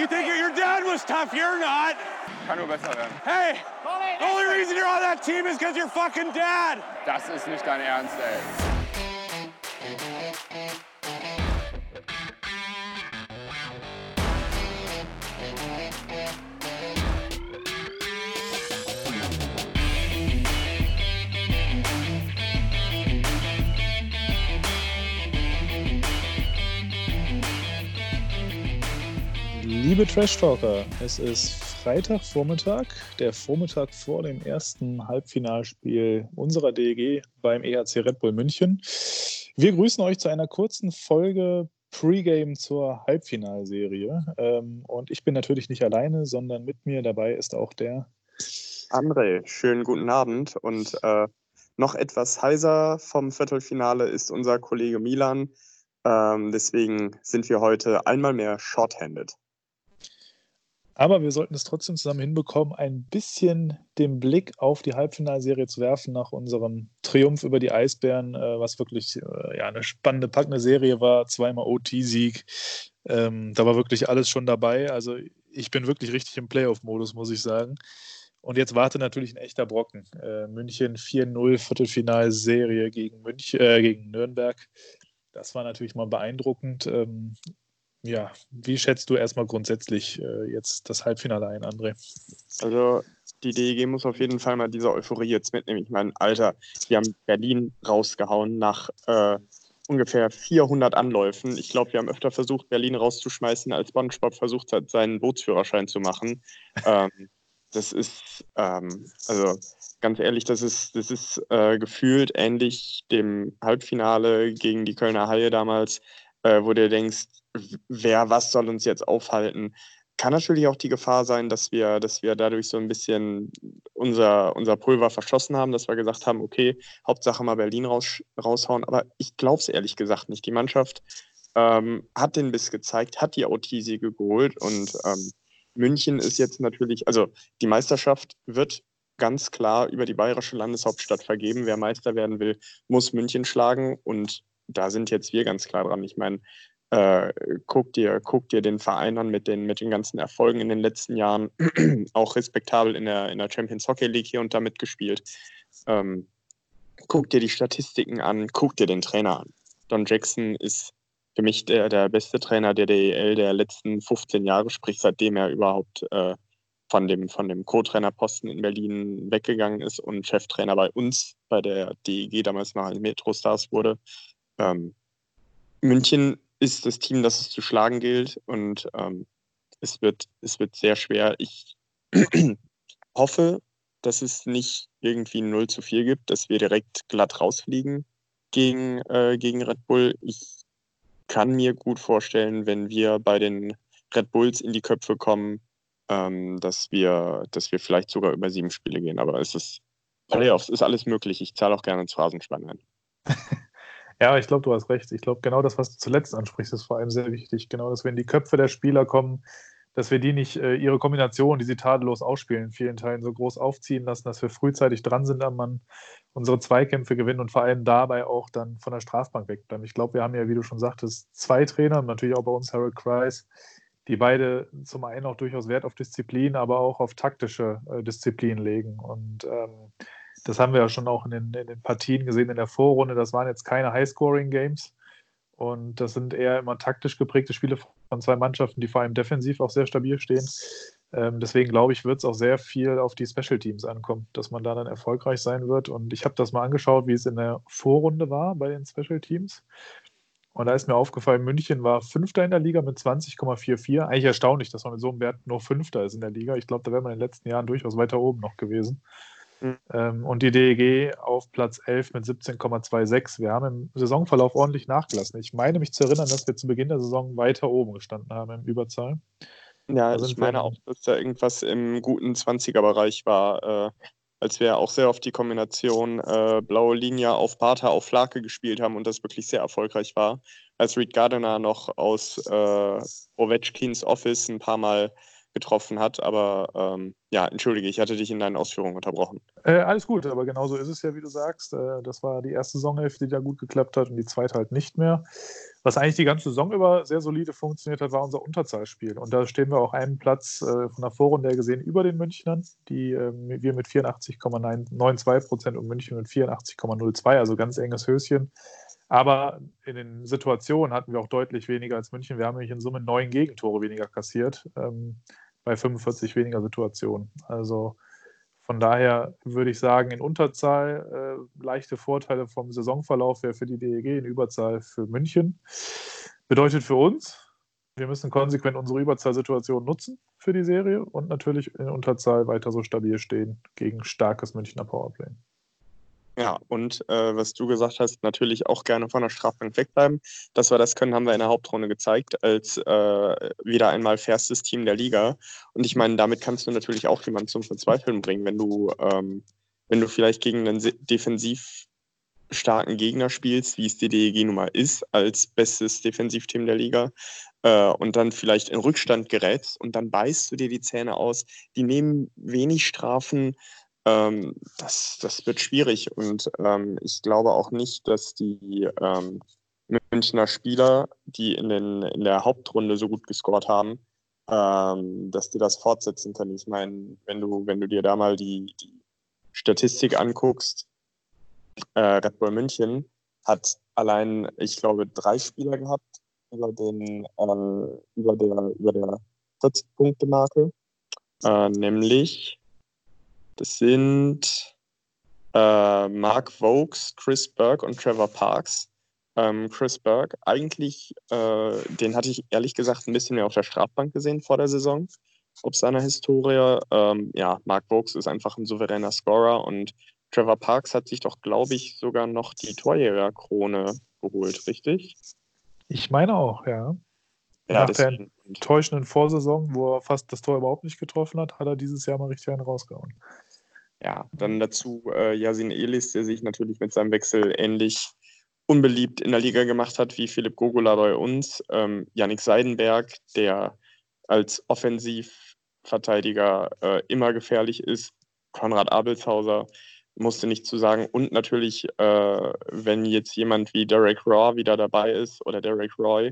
You think your dad was tough, you're not. Kann nur besser werden. Hey, the only reason you're on that team is because you're fucking dad. Das ist nicht dein Ernst, ey. Liebe Trash Talker, es ist Freitagvormittag, der Vormittag vor dem ersten Halbfinalspiel unserer DEG beim EHC Red Bull München. Wir grüßen euch zu einer kurzen Folge Pre-Game zur Halbfinalserie. Ähm, und ich bin natürlich nicht alleine, sondern mit mir dabei ist auch der André. Schönen guten Abend. Und äh, noch etwas heiser vom Viertelfinale ist unser Kollege Milan. Ähm, deswegen sind wir heute einmal mehr shorthanded. Aber wir sollten es trotzdem zusammen hinbekommen, ein bisschen den Blick auf die Halbfinalserie zu werfen nach unserem Triumph über die Eisbären, äh, was wirklich äh, ja, eine spannende, packende Serie war. Zweimal OT-Sieg. Ähm, da war wirklich alles schon dabei. Also ich bin wirklich richtig im Playoff-Modus, muss ich sagen. Und jetzt wartet natürlich ein echter Brocken. Äh, München 4-0 Viertelfinalserie gegen, München, äh, gegen Nürnberg. Das war natürlich mal beeindruckend. Ähm, ja, wie schätzt du erstmal grundsätzlich äh, jetzt das Halbfinale ein, André? Also die DEG muss auf jeden Fall mal diese Euphorie jetzt mitnehmen. Ich meine, Alter, wir haben Berlin rausgehauen nach äh, ungefähr 400 Anläufen. Ich glaube, wir haben öfter versucht, Berlin rauszuschmeißen, als Spongebob versucht hat, seinen Bootsführerschein zu machen. ähm, das ist, ähm, also ganz ehrlich, das ist, das ist äh, gefühlt ähnlich dem Halbfinale gegen die Kölner Haie damals, äh, wo du denkst, wer, was soll uns jetzt aufhalten? Kann natürlich auch die Gefahr sein, dass wir, dass wir dadurch so ein bisschen unser, unser Pulver verschossen haben, dass wir gesagt haben, okay, Hauptsache mal Berlin raus, raushauen. Aber ich glaube es ehrlich gesagt nicht. Die Mannschaft ähm, hat den Biss gezeigt, hat die OT-Siege geholt und ähm, München ist jetzt natürlich, also die Meisterschaft wird ganz klar über die bayerische Landeshauptstadt vergeben. Wer Meister werden will, muss München schlagen und da sind jetzt wir ganz klar dran. Ich meine, äh, guck, dir, guck dir den Verein an mit den, mit den ganzen Erfolgen in den letzten Jahren, auch respektabel in der, in der Champions Hockey League hier und da mitgespielt. Ähm, guck dir die Statistiken an, guck dir den Trainer an. Don Jackson ist für mich der, der beste Trainer der DEL der letzten 15 Jahre, sprich seitdem er überhaupt äh, von dem, von dem Co-Trainerposten in Berlin weggegangen ist und Cheftrainer bei uns, bei der DEG damals noch als Metro Stars wurde. Ähm, München ist das Team, das es zu schlagen gilt und ähm, es, wird, es wird sehr schwer. Ich hoffe, dass es nicht irgendwie 0 zu 4 gibt, dass wir direkt glatt rausfliegen gegen, äh, gegen Red Bull. Ich kann mir gut vorstellen, wenn wir bei den Red Bulls in die Köpfe kommen, ähm, dass, wir, dass wir vielleicht sogar über sieben Spiele gehen. Aber es ist Playoffs, ist alles möglich. Ich zahle auch gerne ins Phrasenschwein ein. Ja, ich glaube, du hast recht. Ich glaube, genau das, was du zuletzt ansprichst, ist vor allem sehr wichtig. Genau, dass wenn die Köpfe der Spieler kommen, dass wir die nicht äh, ihre Kombination, die sie tadellos ausspielen, in vielen Teilen so groß aufziehen lassen, dass wir frühzeitig dran sind am Mann, unsere Zweikämpfe gewinnen und vor allem dabei auch dann von der Strafbank wegbleiben. Ich glaube, wir haben ja, wie du schon sagtest, zwei Trainer, natürlich auch bei uns Harold Kreis, die beide zum einen auch durchaus Wert auf Disziplin, aber auch auf taktische äh, Disziplin legen. Und ähm, das haben wir ja schon auch in den, in den Partien gesehen in der Vorrunde. Das waren jetzt keine High-Scoring-Games. Und das sind eher immer taktisch geprägte Spiele von zwei Mannschaften, die vor allem defensiv auch sehr stabil stehen. Ähm, deswegen glaube ich, wird es auch sehr viel auf die Special Teams ankommen, dass man da dann erfolgreich sein wird. Und ich habe das mal angeschaut, wie es in der Vorrunde war bei den Special Teams. Und da ist mir aufgefallen, München war Fünfter in der Liga mit 20,44. Eigentlich erstaunlich, dass man mit so einem Wert nur Fünfter ist in der Liga. Ich glaube, da wäre man in den letzten Jahren durchaus weiter oben noch gewesen. Mhm. Ähm, und die DEG auf Platz 11 mit 17,26. Wir haben im Saisonverlauf ordentlich nachgelassen. Ich meine mich zu erinnern, dass wir zu Beginn der Saison weiter oben gestanden haben im Überzahl. Ja, ich meine auch, dass da irgendwas im guten 20er-Bereich war, äh, als wir auch sehr auf die Kombination äh, blaue Linie auf Bartha auf Flake gespielt haben und das wirklich sehr erfolgreich war. Als Reed Gardiner noch aus äh, Ovechkins Office ein paar Mal getroffen hat. Aber ähm, ja, entschuldige, ich hatte dich in deinen Ausführungen unterbrochen. Äh, alles gut, aber genauso ist es ja, wie du sagst. Äh, das war die erste Saisonhälfte, die da gut geklappt hat und die zweite halt nicht mehr. Was eigentlich die ganze Saison über sehr solide funktioniert hat, war unser Unterzahlspiel. Und da stehen wir auch einen Platz äh, von der Vorrunde her gesehen über den Münchnern, die äh, wir mit 84,92 Prozent und München mit 84,02, also ganz enges Höschen. Aber in den Situationen hatten wir auch deutlich weniger als München. Wir haben nämlich in Summe neun Gegentore weniger kassiert, ähm, bei 45 weniger Situationen. Also von daher würde ich sagen, in Unterzahl äh, leichte Vorteile vom Saisonverlauf wäre für die DEG, in Überzahl für München. Bedeutet für uns, wir müssen konsequent unsere Überzahlsituation nutzen für die Serie und natürlich in Unterzahl weiter so stabil stehen gegen starkes Münchner Powerplay. Ja, und äh, was du gesagt hast, natürlich auch gerne von der Strafbank wegbleiben. Dass wir das können, haben wir in der Hauptrunde gezeigt, als äh, wieder einmal fairstes Team der Liga. Und ich meine, damit kannst du natürlich auch jemanden zum Verzweifeln bringen, wenn du, ähm, wenn du vielleicht gegen einen defensiv starken Gegner spielst, wie es die DEG nun mal ist, als bestes Defensivteam der Liga, äh, und dann vielleicht in Rückstand gerätst und dann beißt du dir die Zähne aus. Die nehmen wenig Strafen, ähm, das, das wird schwierig und ähm, ich glaube auch nicht, dass die ähm, Münchner Spieler, die in, den, in der Hauptrunde so gut gescored haben, ähm, dass die das fortsetzen können. Ich meine, wenn du, wenn du dir da mal die, die Statistik anguckst, äh, Red Bull München hat allein, ich glaube, drei Spieler gehabt über, den, äh, über der, über der 40-Punkte-Marke, äh, nämlich das sind äh, Mark Vokes, Chris Burke und Trevor Parks. Ähm, Chris Burke, eigentlich, äh, den hatte ich ehrlich gesagt ein bisschen mehr auf der Strafbank gesehen vor der Saison, ob seiner Historie. Ähm, ja, Mark Vokes ist einfach ein souveräner Scorer und Trevor Parks hat sich doch, glaube ich, sogar noch die Torjägerkrone geholt, richtig? Ich meine auch, ja. Ja, Nach der enttäuschenden Vorsaison, wo er fast das Tor überhaupt nicht getroffen hat, hat er dieses Jahr mal richtig einen rausgehauen. Ja, dann dazu äh, Yasin Elis, der sich natürlich mit seinem Wechsel ähnlich unbeliebt in der Liga gemacht hat wie Philipp Gogola bei uns. Ähm, Yannick Seidenberg, der als Offensivverteidiger äh, immer gefährlich ist. Konrad Abelshauser musste nicht zu sagen. Und natürlich, äh, wenn jetzt jemand wie Derek Raw wieder dabei ist oder Derek Roy,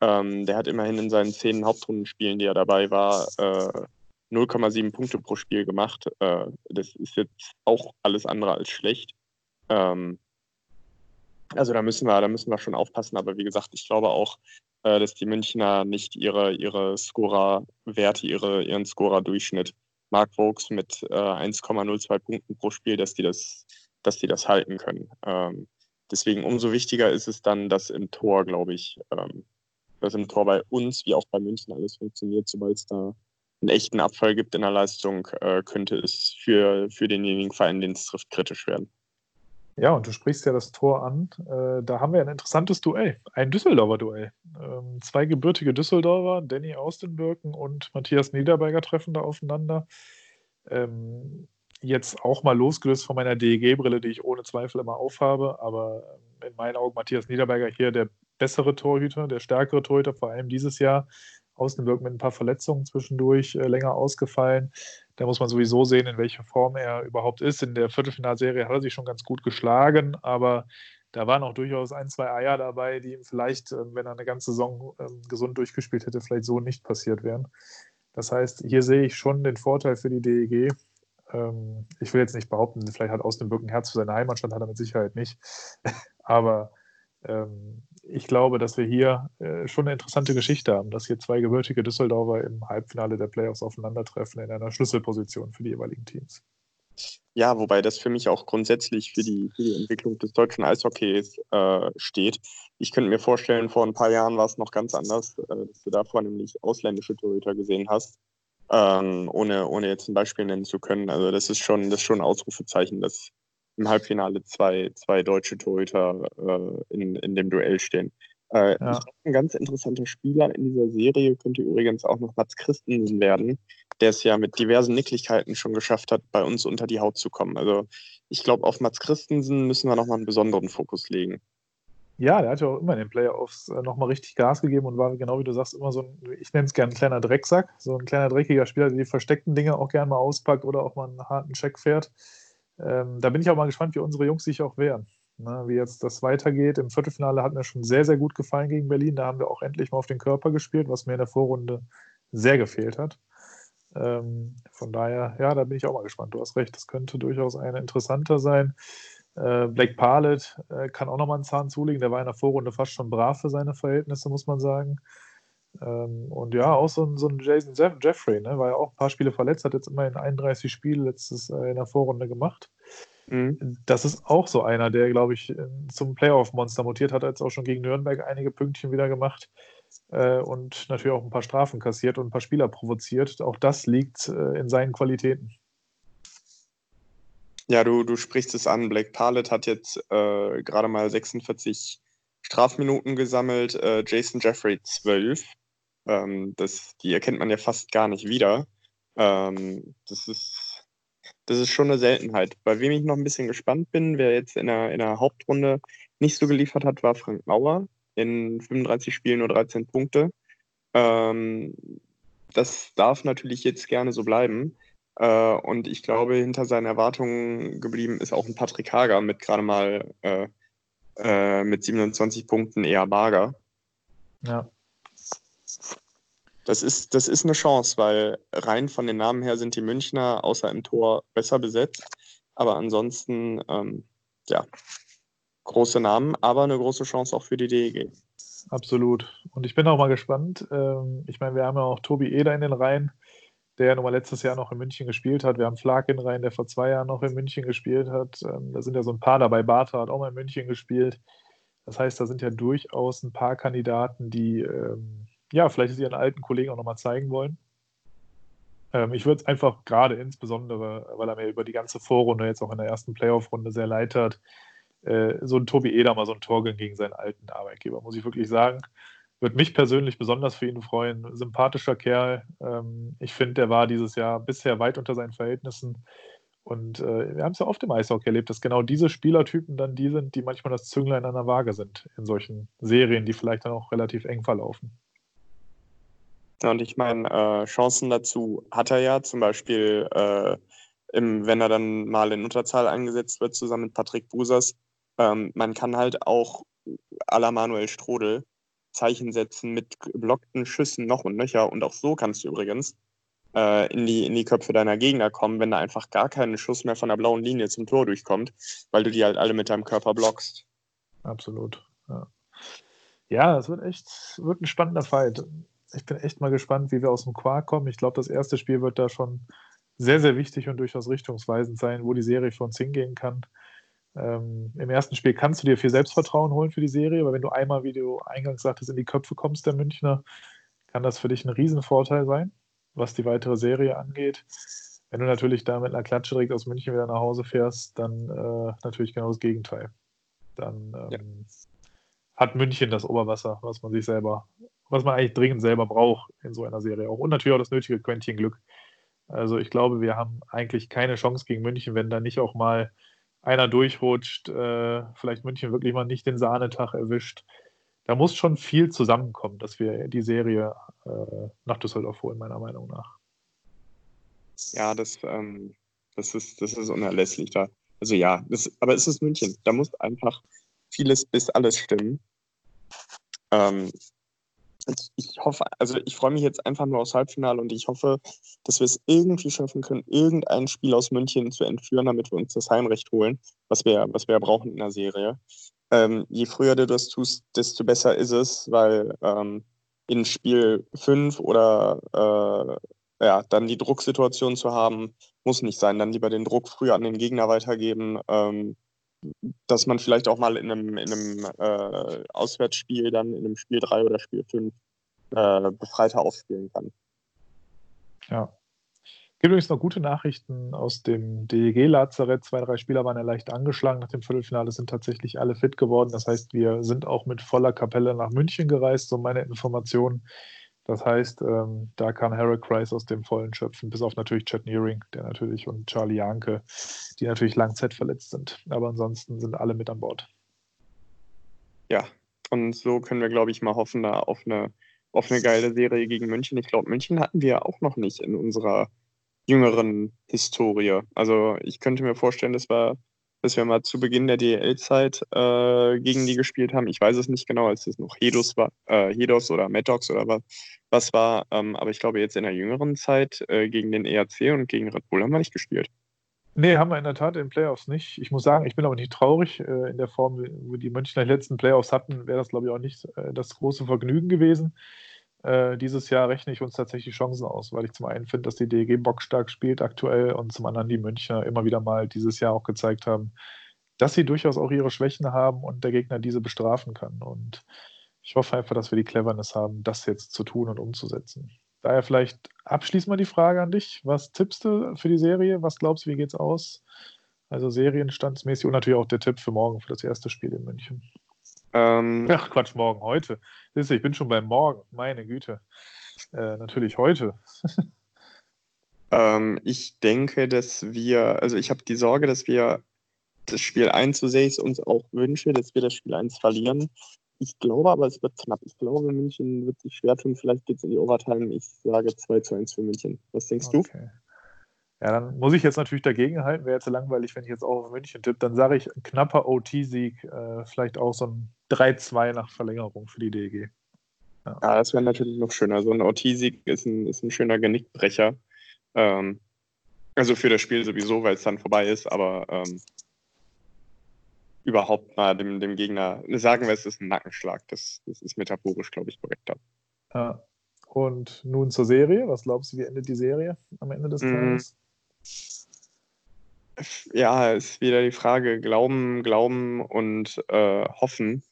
ähm, der hat immerhin in seinen zehn Hauptrundenspielen, die er dabei war, äh, 0,7 Punkte pro Spiel gemacht. Äh, das ist jetzt auch alles andere als schlecht. Ähm, also da müssen wir, da müssen wir schon aufpassen. Aber wie gesagt, ich glaube auch, äh, dass die Münchner nicht ihre, ihre Scorer-Werte, ihre, ihren Scorer-Durchschnitt, Mark Vokes mit äh, 1,02 Punkten pro Spiel, dass die das, dass die das halten können. Ähm, deswegen umso wichtiger ist es dann, dass im Tor, glaube ich, ähm, dass im Tor bei uns wie auch bei München alles funktioniert, sobald es da einen echten Abfall gibt in der Leistung, äh, könnte es für, für denjenigen Verein, den es trifft, kritisch werden. Ja, und du sprichst ja das Tor an. Äh, da haben wir ein interessantes Duell, ein Düsseldorfer Duell. Ähm, zwei gebürtige Düsseldorfer, Danny Austenbirken und Matthias Niederberger treffen da aufeinander. Ähm, jetzt auch mal losgelöst von meiner DEG-Brille, die ich ohne Zweifel immer aufhabe, aber in meinen Augen Matthias Niederberger hier der bessere Torhüter, der stärkere Torhüter, vor allem dieses Jahr. Außenwirken mit ein paar Verletzungen zwischendurch äh, länger ausgefallen. Da muss man sowieso sehen, in welcher Form er überhaupt ist. In der Viertelfinalserie hat er sich schon ganz gut geschlagen, aber da waren auch durchaus ein, zwei Eier dabei, die ihm vielleicht, äh, wenn er eine ganze Saison äh, gesund durchgespielt hätte, vielleicht so nicht passiert wären. Das heißt, hier sehe ich schon den Vorteil für die DEG. Ähm, ich will jetzt nicht behaupten, vielleicht hat Außenwirken Herz für seine Heimatstadt, hat er mit Sicherheit nicht. aber ähm, ich glaube, dass wir hier äh, schon eine interessante Geschichte haben, dass hier zwei gebürtige Düsseldorfer im Halbfinale der Playoffs aufeinandertreffen in einer Schlüsselposition für die jeweiligen Teams. Ja, wobei das für mich auch grundsätzlich für die, für die Entwicklung des deutschen Eishockeys äh, steht. Ich könnte mir vorstellen, vor ein paar Jahren war es noch ganz anders, äh, dass du davor nämlich ausländische Torhüter gesehen hast, ähm, ohne, ohne jetzt ein Beispiel nennen zu können. Also das ist schon, das ist schon ein Ausrufezeichen, dass im Halbfinale zwei, zwei deutsche Torhüter äh, in, in dem Duell stehen. Äh, ja. Ein ganz interessanter Spieler in dieser Serie könnte übrigens auch noch Mats Christensen werden, der es ja mit diversen Nicklichkeiten schon geschafft hat, bei uns unter die Haut zu kommen. Also ich glaube, auf Mats Christensen müssen wir nochmal einen besonderen Fokus legen. Ja, der hat ja auch immer in den Playoffs äh, nochmal richtig Gas gegeben und war, genau wie du sagst, immer so ein, ich nenne es gerne ein kleiner Drecksack, so ein kleiner dreckiger Spieler, der die versteckten Dinge auch gerne mal auspackt oder auch mal einen harten Check fährt. Ähm, da bin ich auch mal gespannt, wie unsere Jungs sich auch wehren. Ne, wie jetzt das weitergeht. Im Viertelfinale hat mir schon sehr, sehr gut gefallen gegen Berlin. Da haben wir auch endlich mal auf den Körper gespielt, was mir in der Vorrunde sehr gefehlt hat. Ähm, von daher, ja, da bin ich auch mal gespannt. Du hast recht, das könnte durchaus ein interessanter sein. Äh, Blake Parlett äh, kann auch nochmal einen Zahn zulegen. Der war in der Vorrunde fast schon brav für seine Verhältnisse, muss man sagen. Ähm, und ja, auch so ein, so ein Jason Jeff Jeffrey, ne, war ja auch ein paar Spiele verletzt, hat jetzt immerhin 31 Spiele letztes äh, in der Vorrunde gemacht. Mhm. Das ist auch so einer, der, glaube ich, zum Playoff-Monster mutiert hat, jetzt auch schon gegen Nürnberg einige Pünktchen wieder gemacht äh, und natürlich auch ein paar Strafen kassiert und ein paar Spieler provoziert. Auch das liegt äh, in seinen Qualitäten. Ja, du, du sprichst es an. Blake Parlett hat jetzt äh, gerade mal 46 Strafminuten gesammelt, äh, Jason Jeffrey 12. Ähm, das, die erkennt man ja fast gar nicht wieder. Ähm, das, ist, das ist schon eine Seltenheit. Bei wem ich noch ein bisschen gespannt bin, wer jetzt in der, in der Hauptrunde nicht so geliefert hat, war Frank Mauer. In 35 Spielen nur 13 Punkte. Ähm, das darf natürlich jetzt gerne so bleiben. Äh, und ich glaube, hinter seinen Erwartungen geblieben ist auch ein Patrick Hager mit gerade mal äh, äh, mit 27 Punkten eher mager. Ja. Das ist, das ist eine Chance, weil rein von den Namen her sind die Münchner außer im Tor besser besetzt. Aber ansonsten, ähm, ja, große Namen, aber eine große Chance auch für die DEG. Absolut. Und ich bin auch mal gespannt. Ähm, ich meine, wir haben ja auch Tobi Eder in den Reihen der ja nun mal letztes Jahr noch in München gespielt hat. Wir haben Flarkin rein, der vor zwei Jahren noch in München gespielt hat. Ähm, da sind ja so ein paar dabei. Bartha hat auch mal in München gespielt. Das heißt, da sind ja durchaus ein paar Kandidaten, die ähm, ja vielleicht ihren alten Kollegen auch nochmal zeigen wollen. Ähm, ich würde es einfach gerade insbesondere, weil er mir über die ganze Vorrunde jetzt auch in der ersten Playoff-Runde sehr leid hat, äh, so ein Tobi Eder mal so ein Tor gegen seinen alten Arbeitgeber, muss ich wirklich sagen. Würde mich persönlich besonders für ihn freuen. Sympathischer Kerl. Ähm, ich finde, der war dieses Jahr bisher weit unter seinen Verhältnissen. Und äh, wir haben es ja oft im Eishockey erlebt, dass genau diese Spielertypen dann die sind, die manchmal das Zünglein an der Waage sind in solchen Serien, die vielleicht dann auch relativ eng verlaufen. Und ich meine, äh, Chancen dazu hat er ja, zum Beispiel, äh, im, wenn er dann mal in Unterzahl eingesetzt wird, zusammen mit Patrick Busas. Ähm, man kann halt auch à la Manuel Strodel Zeichen setzen mit geblockten Schüssen noch und nöcher. Und auch so kannst du übrigens äh, in, die, in die Köpfe deiner Gegner kommen, wenn da einfach gar kein Schuss mehr von der blauen Linie zum Tor durchkommt, weil du die halt alle mit deinem Körper blockst. Absolut. Ja, ja es wird echt wird ein spannender Fight. Ich bin echt mal gespannt, wie wir aus dem Quark kommen. Ich glaube, das erste Spiel wird da schon sehr, sehr wichtig und durchaus richtungsweisend sein, wo die Serie für uns hingehen kann. Ähm, Im ersten Spiel kannst du dir viel Selbstvertrauen holen für die Serie, weil wenn du einmal, wie du eingangs sagtest, in die Köpfe kommst der Münchner, kann das für dich ein Riesenvorteil sein, was die weitere Serie angeht. Wenn du natürlich da mit einer Klatsche direkt aus München wieder nach Hause fährst, dann äh, natürlich genau das Gegenteil. Dann ähm, ja. hat München das Oberwasser, was man sich selber, was man eigentlich dringend selber braucht in so einer Serie auch. Und natürlich auch das nötige Quäntchen Glück. Also ich glaube, wir haben eigentlich keine Chance gegen München, wenn da nicht auch mal einer durchrutscht, äh, vielleicht München wirklich mal nicht den Sahnetag erwischt. Da muss schon viel zusammenkommen, dass wir die Serie äh, nach Düsseldorf holen, meiner Meinung nach. Ja, das, ähm, das, ist, das ist unerlässlich da. Also ja, das, aber es ist München. Da muss einfach vieles bis alles stimmen. Ähm, ich hoffe, also ich freue mich jetzt einfach nur aufs Halbfinale und ich hoffe, dass wir es irgendwie schaffen können, irgendein Spiel aus München zu entführen, damit wir uns das Heimrecht holen, was wir, was wir brauchen in der Serie. Ähm, je früher du das tust, desto besser ist es, weil ähm, in Spiel 5 oder äh, ja, dann die Drucksituation zu haben, muss nicht sein. Dann lieber den Druck früher an den Gegner weitergeben. Ähm, dass man vielleicht auch mal in einem, in einem äh, Auswärtsspiel dann in einem Spiel 3 oder Spiel 5 äh, befreiter aufspielen kann. Ja. Gibt übrigens noch gute Nachrichten aus dem DEG-Lazarett. Zwei, drei Spieler waren ja leicht angeschlagen nach dem Viertelfinale, sind tatsächlich alle fit geworden. Das heißt, wir sind auch mit voller Kapelle nach München gereist, so meine Informationen. Das heißt, ähm, da kann Kreis aus dem Vollen schöpfen, bis auf natürlich Chad Nearing, der natürlich und Charlie Janke, die natürlich langzeitverletzt sind. Aber ansonsten sind alle mit an Bord. ja, und so können wir, glaube ich, mal hoffen, da auf eine, auf eine geile Serie gegen München. Ich glaube, München hatten wir auch noch nicht in unserer jüngeren Historie. Also ich könnte mir vorstellen, dass wir, dass wir mal zu Beginn der DL-Zeit äh, gegen die gespielt haben. Ich weiß es nicht genau, als es noch Hedos war, äh, Hedos oder Maddox oder was, was war. Ähm, aber ich glaube, jetzt in der jüngeren Zeit äh, gegen den ERC und gegen Red Bull haben wir nicht gespielt. Nee, haben wir in der Tat in den Playoffs nicht. Ich muss sagen, ich bin aber nicht traurig. Äh, in der Form, wo die Münchner die letzten Playoffs hatten, wäre das, glaube ich, auch nicht äh, das große Vergnügen gewesen. Äh, dieses Jahr rechne ich uns tatsächlich Chancen aus, weil ich zum einen finde, dass die DEG bockstark spielt aktuell und zum anderen die Münchner immer wieder mal dieses Jahr auch gezeigt haben, dass sie durchaus auch ihre Schwächen haben und der Gegner diese bestrafen kann. Und ich hoffe einfach, dass wir die Cleverness haben, das jetzt zu tun und umzusetzen. Daher vielleicht abschließend mal die Frage an dich. Was tippst du für die Serie? Was glaubst du, wie geht's aus? Also serienstandsmäßig und natürlich auch der Tipp für morgen, für das erste Spiel in München. Ähm, Ach Quatsch, morgen, heute. Siehst du, ich bin schon beim Morgen, meine Güte. Äh, natürlich heute. ähm, ich denke, dass wir, also ich habe die Sorge, dass wir das Spiel 1, so sehr ich es uns auch wünsche, dass wir das Spiel 1 verlieren. Ich glaube aber, es wird knapp. Ich glaube, München wird sich schwer tun. Vielleicht geht es in die Overtime. Ich sage 2 zu 1 für München. Was denkst okay. du? Ja, dann muss ich jetzt natürlich dagegen halten. Wäre jetzt langweilig, wenn ich jetzt auch auf München tippe. Dann sage ich ein knapper OT-Sieg, äh, vielleicht auch so ein 3-2 nach Verlängerung für die DEG. Ja, ja das wäre natürlich noch schöner. So ein OT-Sieg ist ein, ist ein schöner Genickbrecher. Ähm, also für das Spiel sowieso, weil es dann vorbei ist, aber ähm, überhaupt mal dem, dem Gegner, sagen wir, es ist ein Nackenschlag. Das, das ist metaphorisch, glaube ich, korrekter. Ja. Und nun zur Serie. Was glaubst du, wie endet die Serie am Ende des mhm. Tages? Ja, ist wieder die Frage, Glauben, Glauben und äh, Hoffen.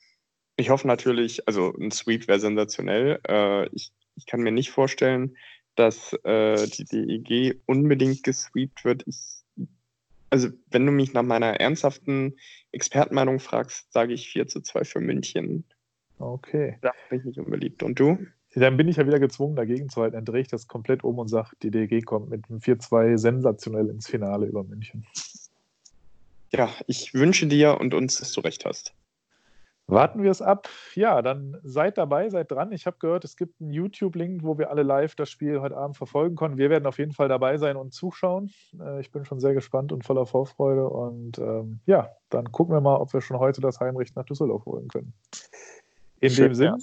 Ich hoffe natürlich, also ein Sweep wäre sensationell. Äh, ich, ich kann mir nicht vorstellen, dass äh, die DEG unbedingt gesweept wird. Ich also wenn du mich nach meiner ernsthaften Expertenmeinung fragst, sage ich 4 zu 2 für München. Okay. Da bin ich nicht unbeliebt. Und du? Dann bin ich ja wieder gezwungen, dagegen zu halten. Dann drehe ich das komplett um und sage, die DG kommt mit einem 4-2 sensationell ins Finale über München. Ja, ich wünsche dir und uns, dass du recht hast. Warten wir es ab. Ja, dann seid dabei, seid dran. Ich habe gehört, es gibt einen YouTube-Link, wo wir alle live das Spiel heute Abend verfolgen können. Wir werden auf jeden Fall dabei sein und zuschauen. Äh, ich bin schon sehr gespannt und voller Vorfreude. Und ähm, ja, dann gucken wir mal, ob wir schon heute das Heimrecht nach Düsseldorf holen können. In Schön, dem Sinn, ja.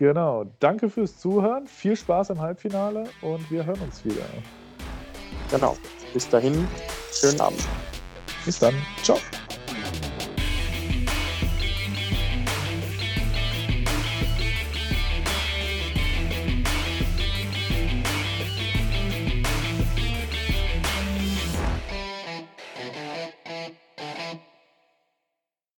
Genau. Danke fürs Zuhören. Viel Spaß im Halbfinale und wir hören uns wieder. Genau. Bis dahin, schönen Abend. Bis dann. Ciao.